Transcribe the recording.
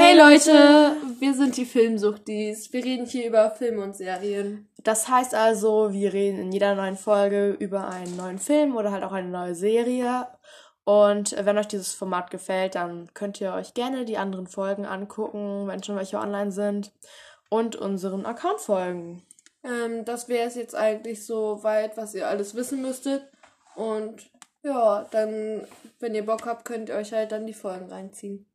Hey Leute, wir sind die Filmsuchtis. Wir reden hier über Filme und Serien. Das heißt also, wir reden in jeder neuen Folge über einen neuen Film oder halt auch eine neue Serie. Und wenn euch dieses Format gefällt, dann könnt ihr euch gerne die anderen Folgen angucken, wenn schon welche online sind, und unseren Account folgen. Ähm, das wäre es jetzt eigentlich so weit, was ihr alles wissen müsstet. Und ja, dann, wenn ihr Bock habt, könnt ihr euch halt dann die Folgen reinziehen.